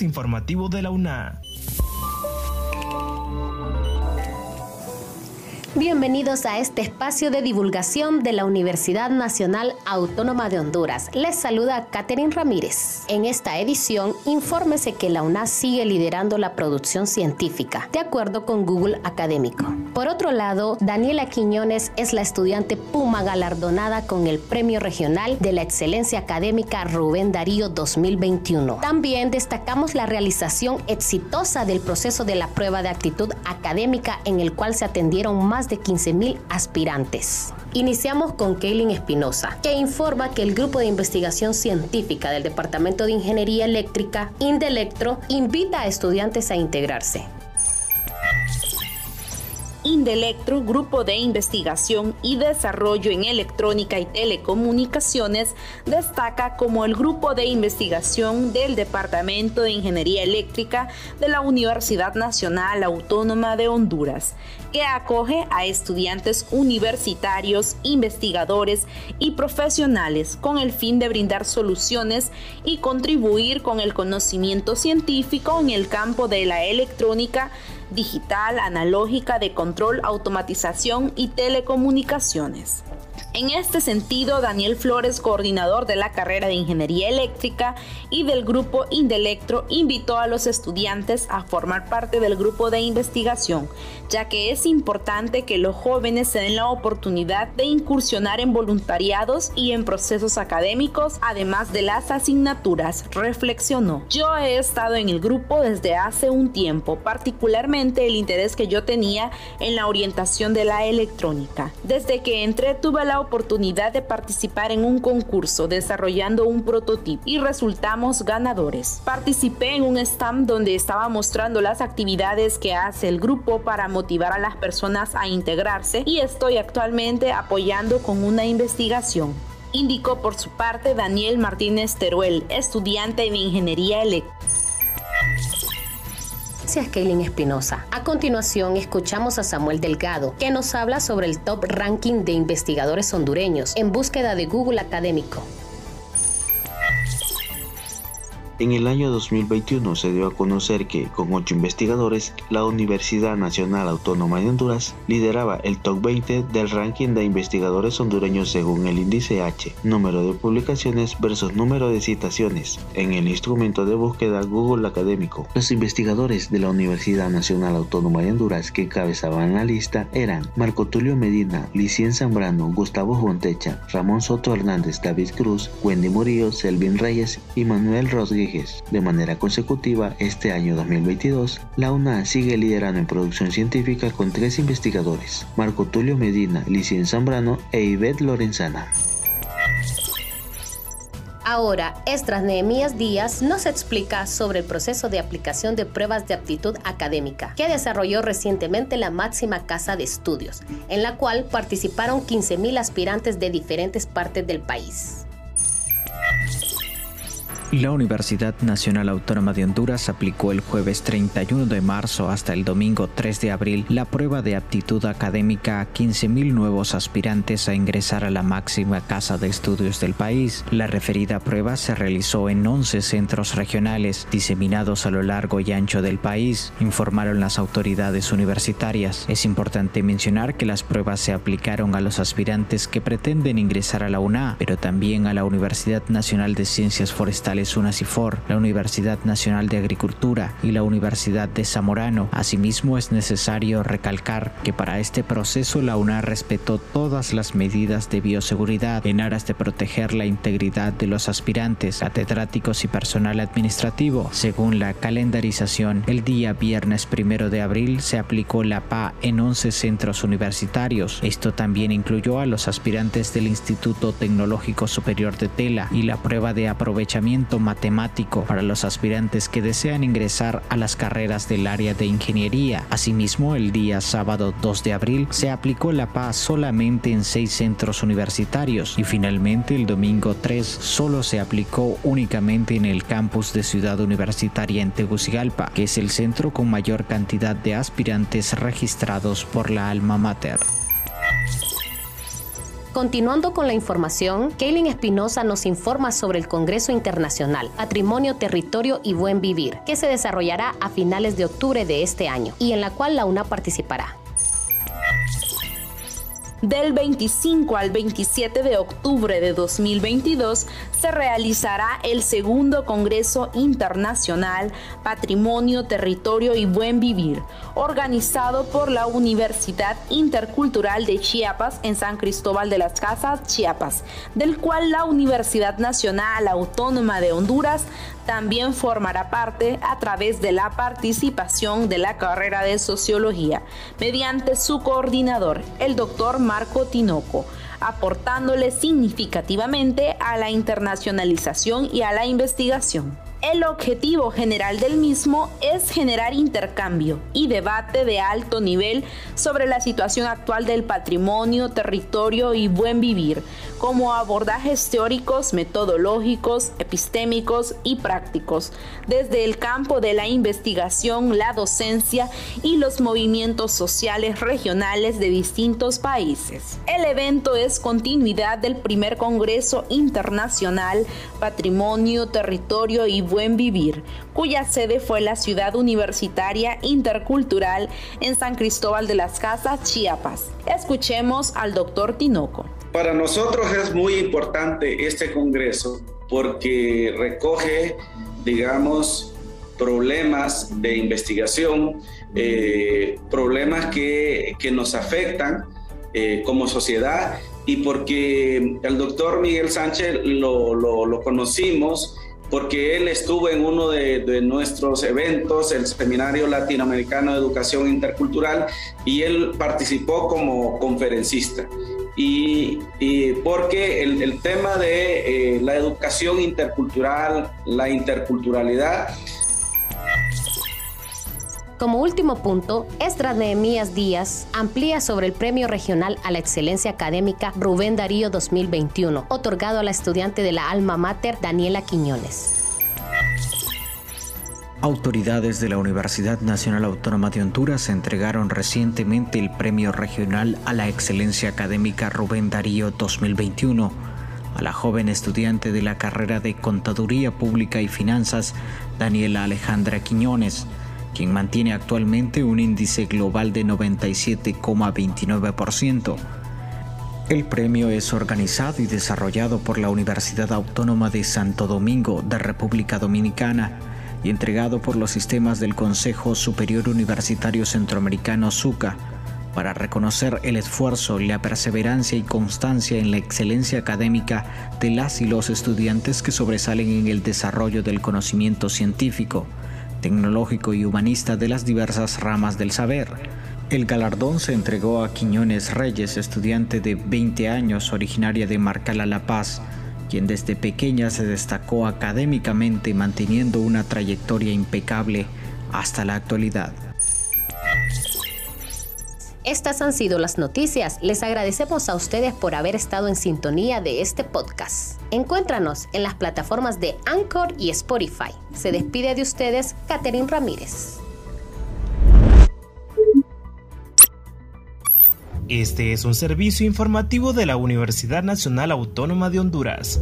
Informativo de la UNA. Bienvenidos a este espacio de divulgación de la Universidad Nacional Autónoma de Honduras. Les saluda Catherine Ramírez. En esta edición, infórmese que la UNAS sigue liderando la producción científica, de acuerdo con Google Académico. Por otro lado, Daniela Quiñones es la estudiante Puma galardonada con el Premio Regional de la Excelencia Académica Rubén Darío 2021. También destacamos la realización exitosa del proceso de la prueba de actitud académica en el cual se atendieron más de 15.000 aspirantes. Iniciamos con Kaylin Espinosa, que informa que el Grupo de Investigación Científica del Departamento de Ingeniería Eléctrica, Indelectro, invita a estudiantes a integrarse. Indelectro, Grupo de Investigación y Desarrollo en Electrónica y Telecomunicaciones, destaca como el grupo de investigación del Departamento de Ingeniería Eléctrica de la Universidad Nacional Autónoma de Honduras, que acoge a estudiantes universitarios, investigadores y profesionales con el fin de brindar soluciones y contribuir con el conocimiento científico en el campo de la electrónica digital, analógica, de control, automatización y telecomunicaciones. En este sentido, Daniel Flores, coordinador de la carrera de Ingeniería Eléctrica y del grupo Indelectro, invitó a los estudiantes a formar parte del grupo de investigación, ya que es importante que los jóvenes se den la oportunidad de incursionar en voluntariados y en procesos académicos, además de las asignaturas, reflexionó. Yo he estado en el grupo desde hace un tiempo, particularmente el interés que yo tenía en la orientación de la electrónica. Desde que entré tuve la oportunidad de participar en un concurso desarrollando un prototipo y resultamos ganadores. Participé en un stand donde estaba mostrando las actividades que hace el grupo para motivar a las personas a integrarse y estoy actualmente apoyando con una investigación indicó por su parte Daniel Martínez Teruel, estudiante de Ingeniería Eléctrica. Gracias, Kaylin Espinosa. A continuación, escuchamos a Samuel Delgado, que nos habla sobre el top ranking de investigadores hondureños en búsqueda de Google Académico. En el año 2021 se dio a conocer que, con ocho investigadores, la Universidad Nacional Autónoma de Honduras lideraba el top 20 del ranking de investigadores hondureños según el índice H, número de publicaciones versus número de citaciones, en el instrumento de búsqueda Google Académico. Los investigadores de la Universidad Nacional Autónoma de Honduras que encabezaban la lista eran Marco Tulio Medina, Licien Zambrano, Gustavo Fontecha, Ramón Soto Hernández, David Cruz, Wendy Murillo, Selvin Reyes y Manuel Rodríguez de manera consecutiva, este año 2022, la UNA sigue liderando en producción científica con tres investigadores, Marco Tulio Medina, Licien Zambrano e Ivette Lorenzana. Ahora, Estras Nehemías Díaz nos explica sobre el proceso de aplicación de pruebas de aptitud académica que desarrolló recientemente la máxima casa de estudios, en la cual participaron 15.000 aspirantes de diferentes partes del país. La Universidad Nacional Autónoma de Honduras aplicó el jueves 31 de marzo hasta el domingo 3 de abril la prueba de aptitud académica a 15.000 nuevos aspirantes a ingresar a la máxima casa de estudios del país. La referida prueba se realizó en 11 centros regionales diseminados a lo largo y ancho del país, informaron las autoridades universitarias. Es importante mencionar que las pruebas se aplicaron a los aspirantes que pretenden ingresar a la UNA, pero también a la Universidad Nacional de Ciencias Forestales UNACIFOR, la Universidad Nacional de Agricultura y la Universidad de Zamorano. Asimismo, es necesario recalcar que para este proceso la UNA respetó todas las medidas de bioseguridad en aras de proteger la integridad de los aspirantes, catedráticos y personal administrativo. Según la calendarización, el día viernes primero de abril se aplicó la PA en 11 centros universitarios. Esto también incluyó a los aspirantes del Instituto Tecnológico Superior de Tela y la prueba de aprovechamiento matemático para los aspirantes que desean ingresar a las carreras del área de ingeniería. Asimismo, el día sábado 2 de abril se aplicó la PA solamente en seis centros universitarios y finalmente el domingo 3 solo se aplicó únicamente en el campus de Ciudad Universitaria en Tegucigalpa, que es el centro con mayor cantidad de aspirantes registrados por la alma mater. Continuando con la información, Kaylin Espinosa nos informa sobre el Congreso Internacional Patrimonio, Territorio y Buen Vivir, que se desarrollará a finales de octubre de este año y en la cual la UNA participará. Del 25 al 27 de octubre de 2022 se realizará el segundo Congreso Internacional Patrimonio, Territorio y Buen Vivir, organizado por la Universidad Intercultural de Chiapas en San Cristóbal de las Casas, Chiapas, del cual la Universidad Nacional Autónoma de Honduras también formará parte a través de la participación de la carrera de Sociología, mediante su coordinador, el doctor Marco Tinoco, aportándole significativamente a la internacionalización y a la investigación. El objetivo general del mismo es generar intercambio y debate de alto nivel sobre la situación actual del patrimonio, territorio y buen vivir, como abordajes teóricos, metodológicos, epistémicos y prácticos, desde el campo de la investigación, la docencia y los movimientos sociales regionales de distintos países. El evento es continuidad del primer Congreso Internacional Patrimonio, Territorio y Buen Vivir, cuya sede fue la ciudad universitaria intercultural en San Cristóbal de las Casas, Chiapas. Escuchemos al doctor Tinoco. Para nosotros es muy importante este Congreso porque recoge, digamos, problemas de investigación, eh, problemas que, que, nos afectan eh, como sociedad y porque el doctor Miguel Sánchez lo, lo, lo conocimos porque él estuvo en uno de, nuestros eventos, el Seminario Latinoamericano de Educación Intercultural, y él participó como conferencista. Y, porque el, tema de eh, la educación intercultural, la interculturalidad, como último punto, Esdras Nehemías Díaz amplía sobre el Premio Regional a la Excelencia Académica Rubén Darío 2021, otorgado a la estudiante de la alma mater Daniela Quiñones. Autoridades de la Universidad Nacional Autónoma de Honduras entregaron recientemente el Premio Regional a la Excelencia Académica Rubén Darío 2021 a la joven estudiante de la carrera de Contaduría Pública y Finanzas, Daniela Alejandra Quiñones quien mantiene actualmente un índice global de 97,29%. El premio es organizado y desarrollado por la Universidad Autónoma de Santo Domingo de República Dominicana y entregado por los sistemas del Consejo Superior Universitario Centroamericano SUCA para reconocer el esfuerzo, la perseverancia y constancia en la excelencia académica de las y los estudiantes que sobresalen en el desarrollo del conocimiento científico tecnológico y humanista de las diversas ramas del saber. El galardón se entregó a Quiñones Reyes, estudiante de 20 años, originaria de Marcala La Paz, quien desde pequeña se destacó académicamente manteniendo una trayectoria impecable hasta la actualidad. Estas han sido las noticias. Les agradecemos a ustedes por haber estado en sintonía de este podcast. Encuéntranos en las plataformas de Anchor y Spotify. Se despide de ustedes Catherine Ramírez. Este es un servicio informativo de la Universidad Nacional Autónoma de Honduras.